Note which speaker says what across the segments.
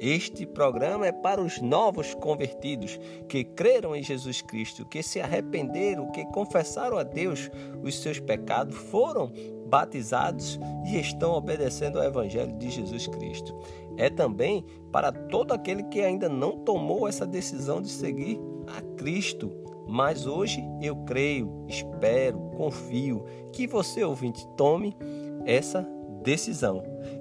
Speaker 1: Este programa é para os novos convertidos que creram em Jesus Cristo, que se arrependeram, que confessaram a Deus os seus pecados, foram batizados e estão obedecendo ao Evangelho de Jesus Cristo. É também para todo aquele que ainda não tomou essa decisão de seguir a Cristo mas hoje eu creio, espero, confio que você, ouvinte, tome essa decisão.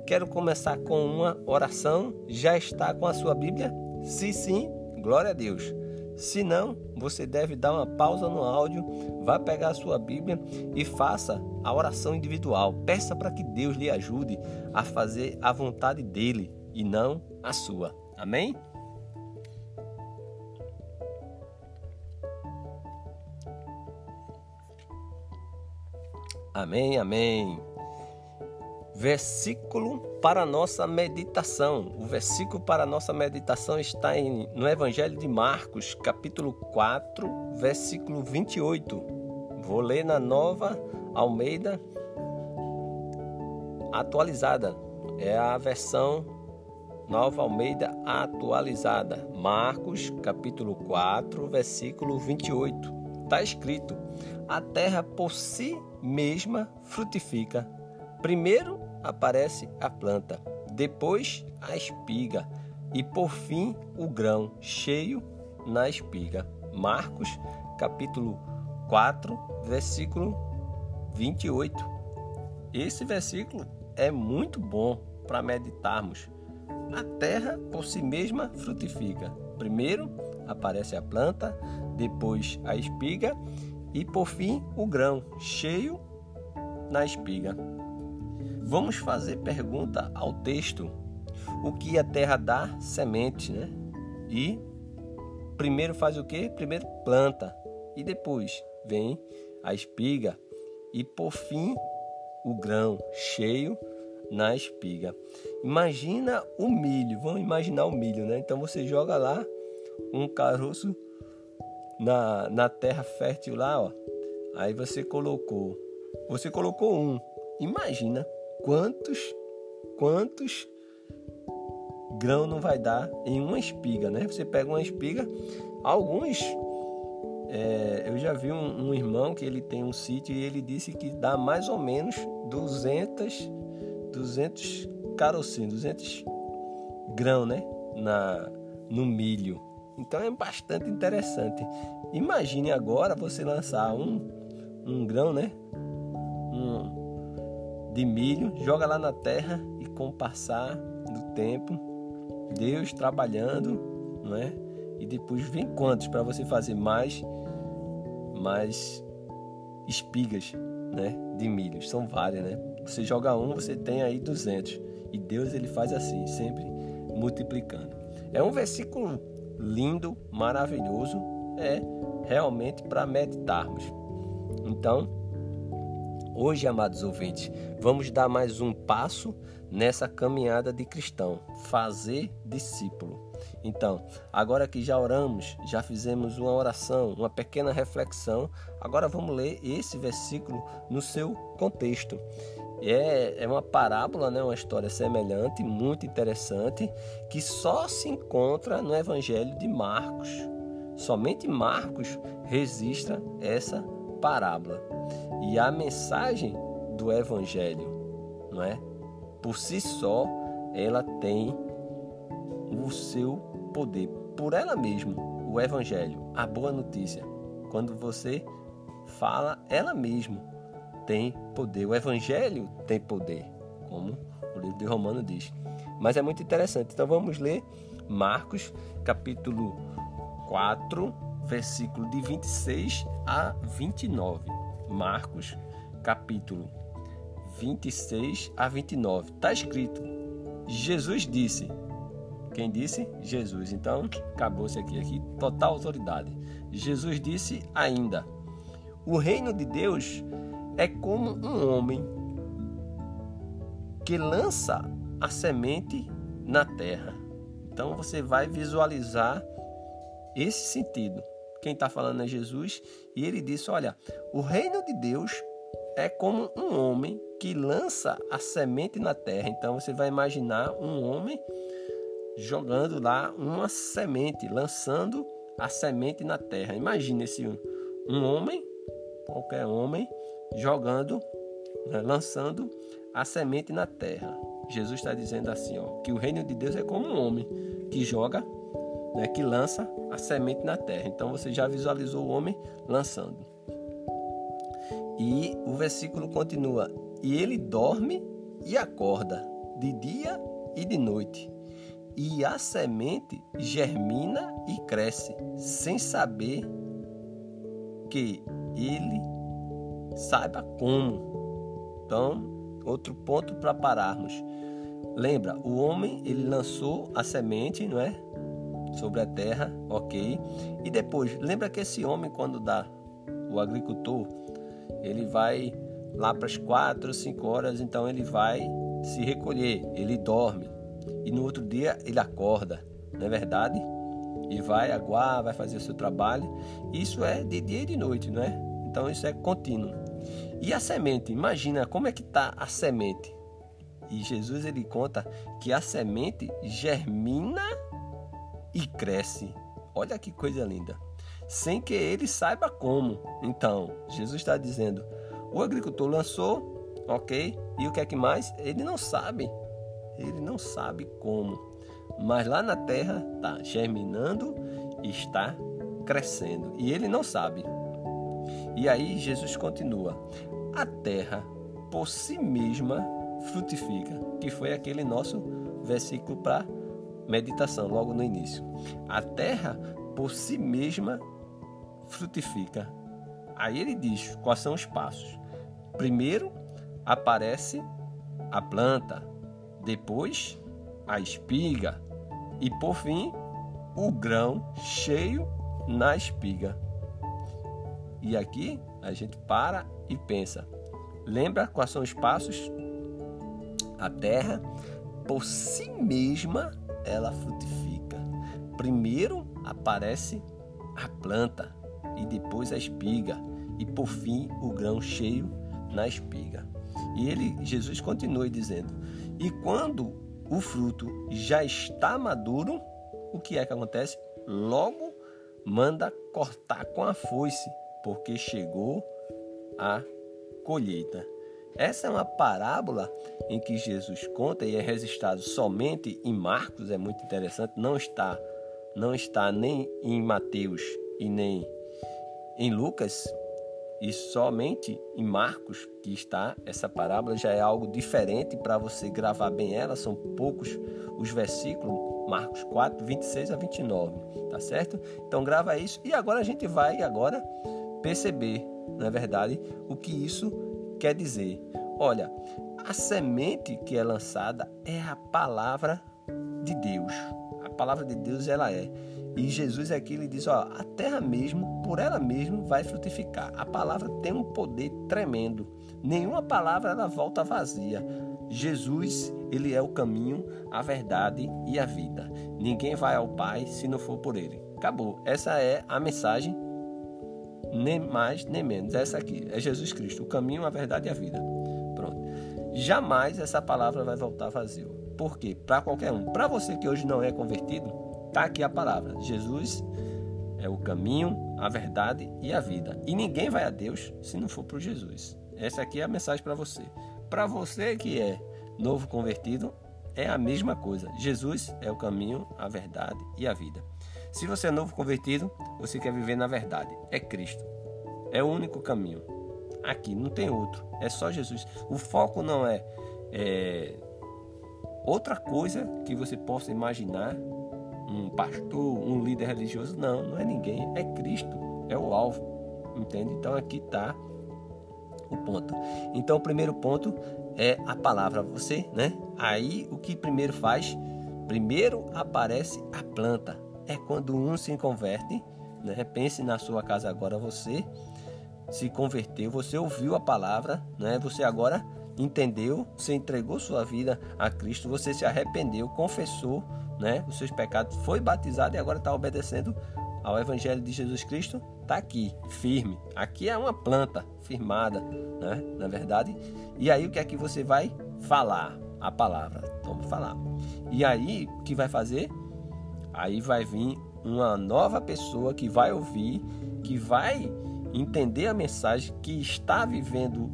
Speaker 1: Quero começar com uma oração. Já está com a sua Bíblia? Se sim, glória a Deus. Se não, você deve dar uma pausa no áudio, vá pegar a sua Bíblia e faça a oração individual. Peça para que Deus lhe ajude a fazer a vontade dele e não a sua. Amém? Amém, amém. Versículo para nossa meditação. O versículo para nossa meditação está em, no Evangelho de Marcos, capítulo 4, versículo 28. Vou ler na nova Almeida atualizada. É a versão Nova Almeida atualizada. Marcos, capítulo 4, versículo 28. Está escrito: A terra por si mesma frutifica. Primeiro aparece a planta, depois a espiga e por fim o grão cheio na espiga. Marcos, capítulo 4, versículo 28. Esse versículo é muito bom para meditarmos. A terra por si mesma frutifica. Primeiro aparece a planta, depois a espiga e por fim o grão cheio na espiga. Vamos fazer pergunta ao texto: o que a terra dá? Semente, né? E primeiro faz o que? Primeiro planta e depois vem a espiga e por fim o grão cheio na espiga. Imagina o milho, vamos imaginar o milho, né? Então você joga lá um caroço na, na terra fértil lá, ó. Aí você colocou, você colocou um. Imagina quantos, quantos grão não vai dar em uma espiga, né? Você pega uma espiga, alguns é, eu já vi um, um, irmão que ele tem um sítio e ele disse que dá mais ou menos 200, 200 carocinhos, 200 grão, né? Na, no milho. Então é bastante interessante. Imagine agora você lançar um, um grão, né? Um, de milho, joga lá na terra e com o passar do tempo, Deus trabalhando, não é? E depois vem quantos para você fazer mais, mais espigas, né? De milho. São várias, né? Você joga um, você tem aí 200. E Deus ele faz assim, sempre multiplicando. É um versículo lindo, maravilhoso, é realmente para meditarmos. Então, hoje, amados ouvintes, vamos dar mais um passo nessa caminhada de cristão, fazer discípulo. Então, agora que já oramos, já fizemos uma oração, uma pequena reflexão, agora vamos ler esse versículo no seu contexto. É, é uma parábola, né? uma história semelhante, muito interessante, que só se encontra no Evangelho de Marcos. Somente Marcos registra essa parábola. E a mensagem do Evangelho, não é? Por si só, ela tem o seu poder. Por ela mesma, o Evangelho, a boa notícia. Quando você fala ela mesma tem poder. O Evangelho tem poder, como o livro de Romano diz. Mas é muito interessante. Então vamos ler Marcos, capítulo 4, versículo de 26 a 29. Marcos, capítulo 26 a 29. Está escrito: Jesus disse: Quem disse? Jesus. Então, acabou-se aqui, aqui, total autoridade. Jesus disse ainda: O reino de Deus é como um homem que lança a semente na terra. Então você vai visualizar esse sentido. Quem está falando é Jesus e ele disse: Olha, o reino de Deus é como um homem que lança a semente na terra. Então você vai imaginar um homem jogando lá uma semente, lançando a semente na terra. Imagine esse um homem, qualquer homem, jogando, né, lançando a semente na terra. Jesus está dizendo assim, ó, que o reino de Deus é como um homem que joga, né, que lança a semente na terra. Então você já visualizou o homem lançando. E o versículo continua: e ele dorme e acorda de dia e de noite. E a semente germina e cresce, sem saber que ele saiba como. Então, outro ponto para pararmos. Lembra, o homem ele lançou a semente, não é? Sobre a terra, ok. E depois, lembra que esse homem quando dá o agricultor, ele vai lá para as quatro, cinco horas, então ele vai se recolher, ele dorme e no outro dia ele acorda, não é verdade? E vai aguar, vai fazer o seu trabalho. Isso é de dia e de noite, não é? Então isso é contínuo. E a semente, imagina como é que está a semente. E Jesus ele conta que a semente germina e cresce. Olha que coisa linda. Sem que ele saiba como. Então, Jesus está dizendo: o agricultor lançou, ok? E o que é que mais? Ele não sabe. Ele não sabe como. Mas lá na terra está germinando e está crescendo. E ele não sabe. E aí Jesus continua: a terra por si mesma frutifica, que foi aquele nosso versículo para meditação logo no início. A terra por si mesma frutifica. Aí ele diz quais são os passos. Primeiro aparece a planta, depois a espiga e por fim o grão cheio na espiga. E aqui a gente para e pensa. Lembra quais são os passos? A terra, por si mesma, ela frutifica. Primeiro aparece a planta e depois a espiga e por fim o grão cheio na espiga. E ele, Jesus continua dizendo: "E quando o fruto já está maduro, o que é que acontece? Logo manda cortar com a foice, porque chegou a colheita. Essa é uma parábola em que Jesus conta e é registrado somente em Marcos, é muito interessante, não está não está nem em Mateus e nem em Lucas, e somente em Marcos que está essa parábola já é algo diferente para você gravar bem ela, são poucos os versículos, Marcos 4, 26 a 29, tá certo? Então grava isso e agora a gente vai agora perceber não é verdade? O que isso quer dizer? Olha, a semente que é lançada é a palavra de Deus. A palavra de Deus ela é. E Jesus aqui ele diz, ó, a terra mesmo, por ela mesma vai frutificar. A palavra tem um poder tremendo. Nenhuma palavra ela volta vazia. Jesus, ele é o caminho, a verdade e a vida. Ninguém vai ao Pai se não for por ele. Acabou. Essa é a mensagem nem mais nem menos. Essa aqui é Jesus Cristo, o caminho, a verdade e a vida. Pronto. Jamais essa palavra vai voltar vazio. Por quê? Para qualquer um. Para você que hoje não é convertido, tá aqui a palavra. Jesus é o caminho, a verdade e a vida. E ninguém vai a Deus se não for por Jesus. Essa aqui é a mensagem para você. Para você que é novo convertido, é a mesma coisa. Jesus é o caminho, a verdade e a vida. Se você é novo convertido, você quer viver na verdade. É Cristo. É o único caminho. Aqui não tem outro. É só Jesus. O foco não é, é outra coisa que você possa imaginar. Um pastor, um líder religioso. Não, não é ninguém. É Cristo. É o alvo. Entende? Então aqui está o ponto. Então o primeiro ponto é a palavra. Você, né? Aí o que primeiro faz? Primeiro aparece a planta. É quando um se converte. Né? Pense na sua casa agora, você se converteu, você ouviu a palavra, né? você agora entendeu, você entregou sua vida a Cristo, você se arrependeu, confessou né, os seus pecados, foi batizado e agora está obedecendo ao Evangelho de Jesus Cristo, está aqui, firme. Aqui é uma planta firmada, né, na verdade. E aí o que é que você vai falar? A palavra. Vamos falar. E aí o que vai fazer? Aí vai vir uma nova pessoa que vai ouvir, que vai entender a mensagem, que está vivendo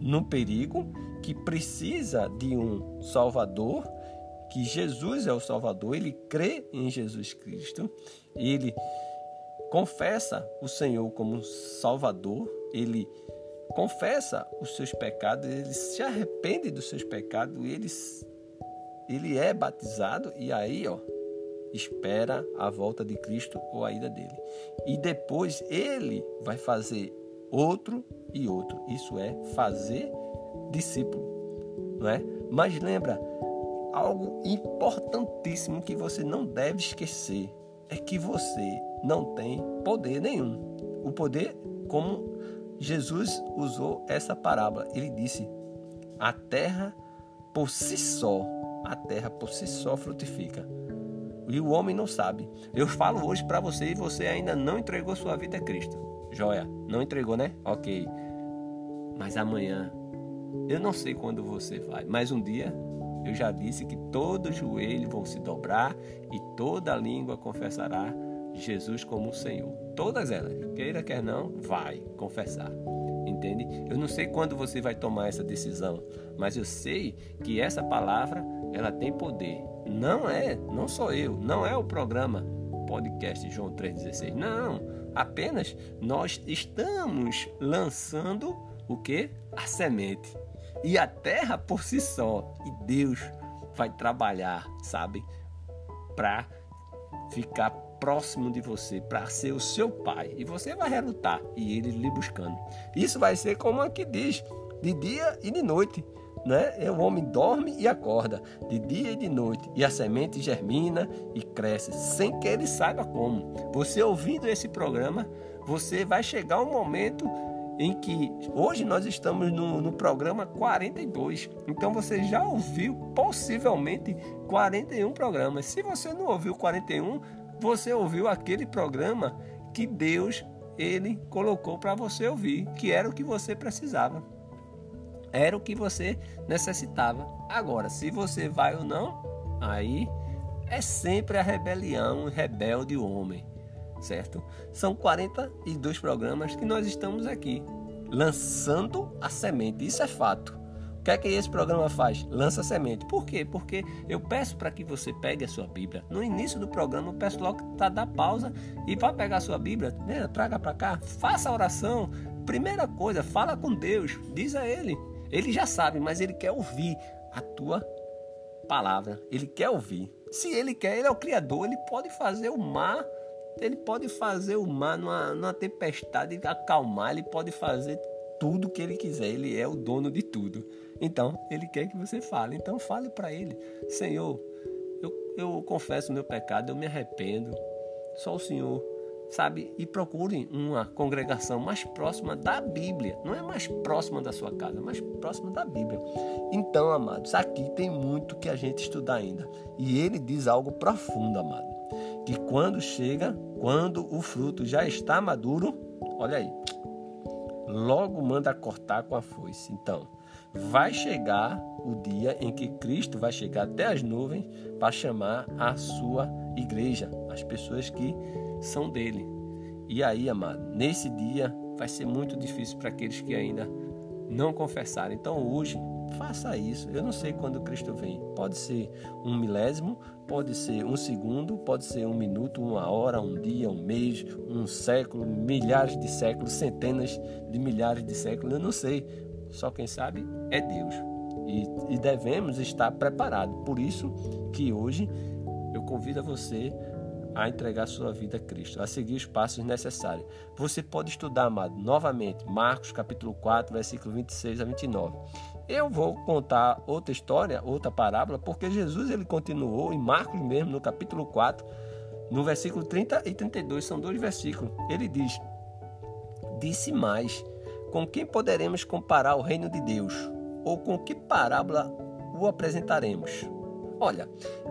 Speaker 1: no perigo, que precisa de um Salvador, que Jesus é o Salvador, ele crê em Jesus Cristo, ele confessa o Senhor como Salvador, ele confessa os seus pecados, ele se arrepende dos seus pecados, ele, ele é batizado e aí, ó, espera a volta de Cristo ou a ida dele. E depois ele vai fazer outro e outro. Isso é fazer discípulo, não é? Mas lembra algo importantíssimo que você não deve esquecer é que você não tem poder nenhum. O poder como Jesus usou essa parábola, ele disse: a terra por si só, a terra por si só frutifica. E o homem não sabe. Eu falo hoje para você e você ainda não entregou sua vida a Cristo. Joia, não entregou, né? Ok. Mas amanhã, eu não sei quando você vai, mas um dia eu já disse que todo joelho vão se dobrar e toda língua confessará Jesus como o Senhor. Todas elas, queira quer não, vai confessar. Entende? Eu não sei quando você vai tomar essa decisão, mas eu sei que essa palavra, ela tem poder. Não é, não sou eu, não é o programa podcast João 3,16. Não, apenas nós estamos lançando o que? A semente. E a terra por si só. E Deus vai trabalhar, sabe? Para ficar próximo de você, para ser o seu pai. E você vai relutar e ele lhe buscando. Isso vai ser como aqui diz, de dia e de noite né? O homem dorme e acorda de dia e de noite, e a semente germina e cresce sem que ele saiba como. Você ouvindo esse programa, você vai chegar um momento em que hoje nós estamos no, no programa 42. Então você já ouviu possivelmente 41 programas. Se você não ouviu 41, você ouviu aquele programa que Deus ele colocou para você ouvir, que era o que você precisava. Era o que você necessitava. Agora, se você vai ou não, aí é sempre a rebelião, o rebelde homem, certo? São 42 programas que nós estamos aqui lançando a semente. Isso é fato. Que é que esse programa faz? Lança semente. Por quê? Porque eu peço para que você pegue a sua Bíblia. No início do programa, eu peço logo para dar pausa e vá pegar a sua Bíblia, né? traga para cá, faça a oração. Primeira coisa, fala com Deus, diz a Ele. Ele já sabe, mas ele quer ouvir a tua palavra. Ele quer ouvir. Se ele quer, ele é o Criador, ele pode fazer o mar, ele pode fazer o mar numa, numa tempestade acalmar, ele pode fazer tudo que ele quiser. Ele é o dono de tudo. Então, ele quer que você fale. Então, fale para ele: Senhor, eu, eu confesso o meu pecado, eu me arrependo. Só o Senhor sabe? E procure uma congregação mais próxima da Bíblia. Não é mais próxima da sua casa, mais próxima da Bíblia. Então, amados, aqui tem muito que a gente estudar ainda. E ele diz algo profundo, amado. Que quando chega, quando o fruto já está maduro, olha aí, logo manda cortar com a foice. Então, vai chegar o dia em que Cristo vai chegar até as nuvens para chamar a sua igreja, as pessoas que são dele. E aí, amado, nesse dia vai ser muito difícil para aqueles que ainda não confessaram. Então, hoje, faça isso. Eu não sei quando Cristo vem. Pode ser um milésimo, pode ser um segundo, pode ser um minuto, uma hora, um dia, um mês, um século, milhares de séculos, centenas de milhares de séculos. Eu não sei. Só quem sabe é Deus. E, e devemos estar preparados. Por isso que hoje eu convido a você a entregar sua vida a Cristo, a seguir os passos necessários. Você pode estudar, amado, novamente, Marcos capítulo 4, versículo 26 a 29. Eu vou contar outra história, outra parábola, porque Jesus ele continuou em Marcos mesmo, no capítulo 4, no versículo 30 e 32, são dois versículos. Ele diz: Disse mais: Com quem poderemos comparar o reino de Deus? Ou com que parábola o apresentaremos? Olha,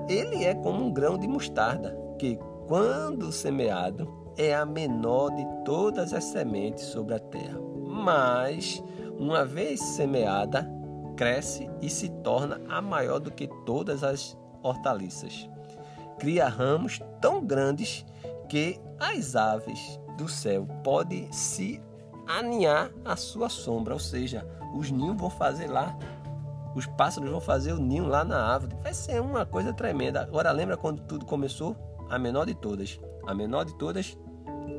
Speaker 1: ele é como um grão de mostarda, que, quando semeado, é a menor de todas as sementes sobre a terra. Mas, uma vez semeada, cresce e se torna a maior do que todas as hortaliças. Cria ramos tão grandes que as aves do céu podem se aninhar à sua sombra, ou seja, os ninhos vão fazer lá, os pássaros vão fazer o ninho lá na árvore. Vai ser uma coisa tremenda. Agora lembra quando tudo começou? A menor de todas. A menor de todas,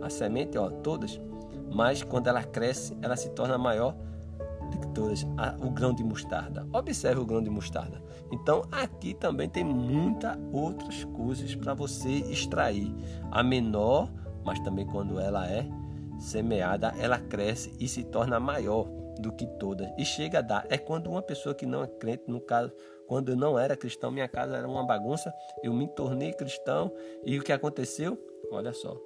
Speaker 1: a semente, ó, todas. Mas quando ela cresce, ela se torna maior que todas. O grão de mostarda. Observe o grão de mostarda. Então aqui também tem muitas outras coisas para você extrair. A menor, mas também quando ela é semeada, ela cresce e se torna maior do que todas. E chega a dar. É quando uma pessoa que não é crente, no caso, quando eu não era cristão, minha casa era uma bagunça, eu me tornei cristão e o que aconteceu? Olha só.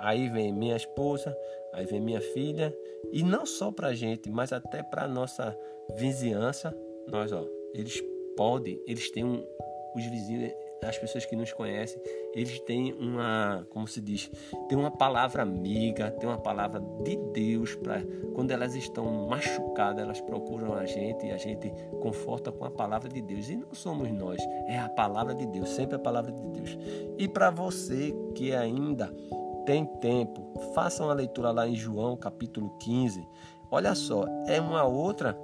Speaker 1: Aí vem minha esposa, aí vem minha filha, e não só para gente, mas até para nossa vizinhança, nós, ó, eles podem, eles têm um, os vizinhos, as pessoas que nos conhecem, eles têm uma, como se diz, tem uma palavra amiga, tem uma palavra de Deus para quando elas estão machucadas, elas procuram a gente e a gente conforta com a palavra de Deus. E não somos nós, é a palavra de Deus, sempre a palavra de Deus. E para você que ainda tem tempo, faça uma leitura lá em João, capítulo 15. Olha só, é uma outra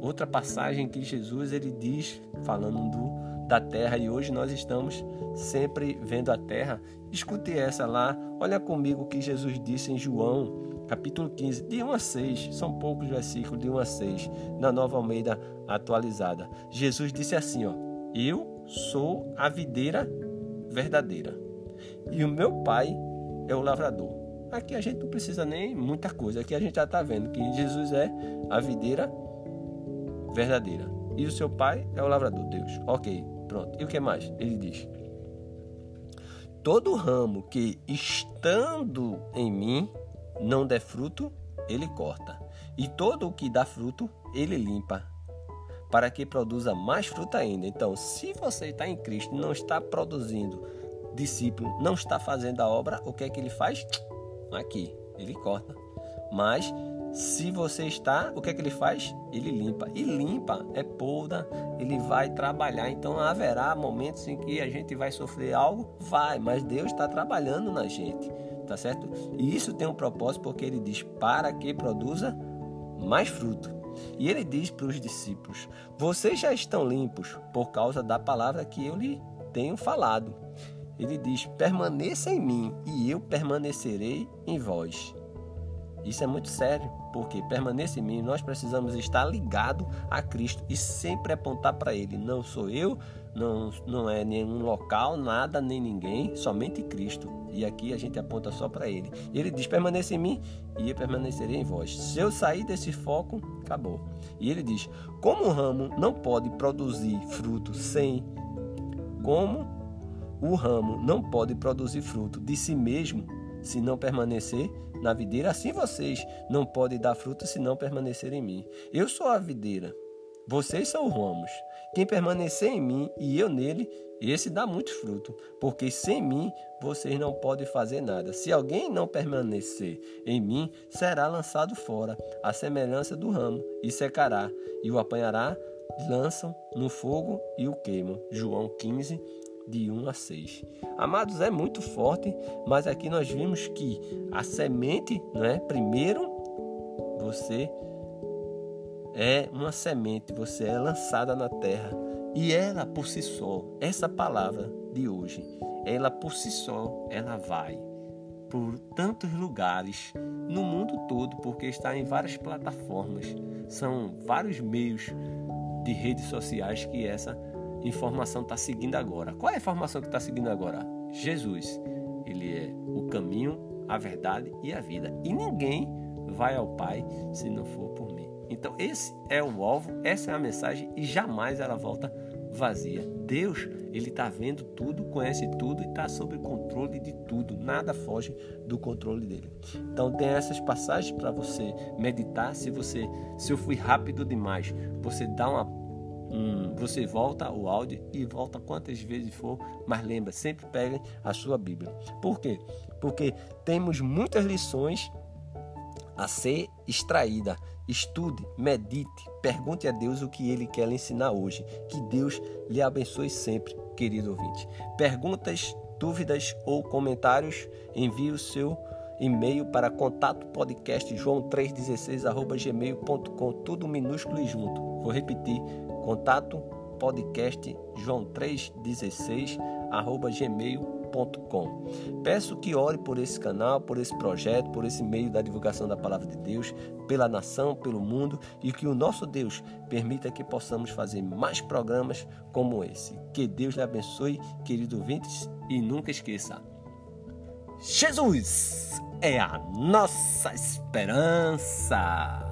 Speaker 1: outra passagem que Jesus ele diz falando do da terra e hoje nós estamos sempre vendo a terra. Escute essa lá, olha comigo o que Jesus disse em João, capítulo 15, de 1 a 6, são poucos versículos, de 1 a 6, na Nova Almeida atualizada. Jesus disse assim: ó, Eu sou a videira verdadeira e o meu pai é o lavrador. Aqui a gente não precisa nem muita coisa, aqui a gente já está vendo que Jesus é a videira verdadeira e o seu pai é o lavrador, Deus. Ok, Pronto. E o que mais? Ele diz: Todo ramo que estando em mim não der fruto, ele corta. E todo o que dá fruto, ele limpa, para que produza mais fruto ainda. Então, se você está em Cristo, não está produzindo discípulo, não está fazendo a obra, o que é que ele faz? Aqui, ele corta. Mas se você está, o que é que ele faz? Ele limpa. E limpa é poda, ele vai trabalhar. Então haverá momentos em que a gente vai sofrer algo? Vai, mas Deus está trabalhando na gente, tá certo? E isso tem um propósito porque ele diz para que produza mais fruto. E ele diz para os discípulos: Vocês já estão limpos por causa da palavra que eu lhe tenho falado. Ele diz: Permaneça em mim e eu permanecerei em vós. Isso é muito sério, porque permanece em mim, nós precisamos estar ligado a Cristo e sempre apontar para Ele. Não sou eu, não, não é nenhum local, nada, nem ninguém, somente Cristo. E aqui a gente aponta só para Ele. Ele diz: permaneça em mim e eu permanecerei em vós. Se eu sair desse foco, acabou. E ele diz: como o ramo não pode produzir fruto sem. Como o ramo não pode produzir fruto de si mesmo se não permanecer na videira, assim vocês não podem dar fruto se não permanecer em mim. Eu sou a videira, vocês são os ramos. Quem permanecer em mim e eu nele, esse dá muito fruto, porque sem mim vocês não podem fazer nada. Se alguém não permanecer em mim, será lançado fora, à semelhança do ramo, e secará, e o apanhará, lançam no fogo e o queimam. João 15, de 1 a 6. Amados, é muito forte, mas aqui nós vimos que a semente, não é? Primeiro, você é uma semente, você é lançada na terra e ela por si só, essa palavra de hoje, ela por si só, ela vai por tantos lugares no mundo todo, porque está em várias plataformas, são vários meios de redes sociais que essa informação está seguindo agora. Qual é a informação que está seguindo agora? Jesus. Ele é o caminho, a verdade e a vida. E ninguém vai ao Pai se não for por mim. Então, esse é o alvo, essa é a mensagem e jamais ela volta vazia. Deus, ele está vendo tudo, conhece tudo e está sob controle de tudo. Nada foge do controle dele. Então tem essas passagens para você meditar. Se você, se eu fui rápido demais, você dá uma Hum, você volta o áudio e volta quantas vezes for, mas lembra, sempre pegue a sua Bíblia. Por quê? Porque temos muitas lições a ser extraída. Estude, medite, pergunte a Deus o que Ele quer lhe ensinar hoje. Que Deus lhe abençoe sempre, querido ouvinte. Perguntas, dúvidas ou comentários, envie o seu e-mail para contato podcast joão316 tudo minúsculo e junto. Vou repetir, contato podcast joão316 gmail.com. Peço que ore por esse canal, por esse projeto, por esse meio da divulgação da palavra de Deus, pela nação, pelo mundo e que o nosso Deus permita que possamos fazer mais programas como esse. Que Deus lhe abençoe, querido ouvintes, e nunca esqueça: Jesus é a nossa esperança.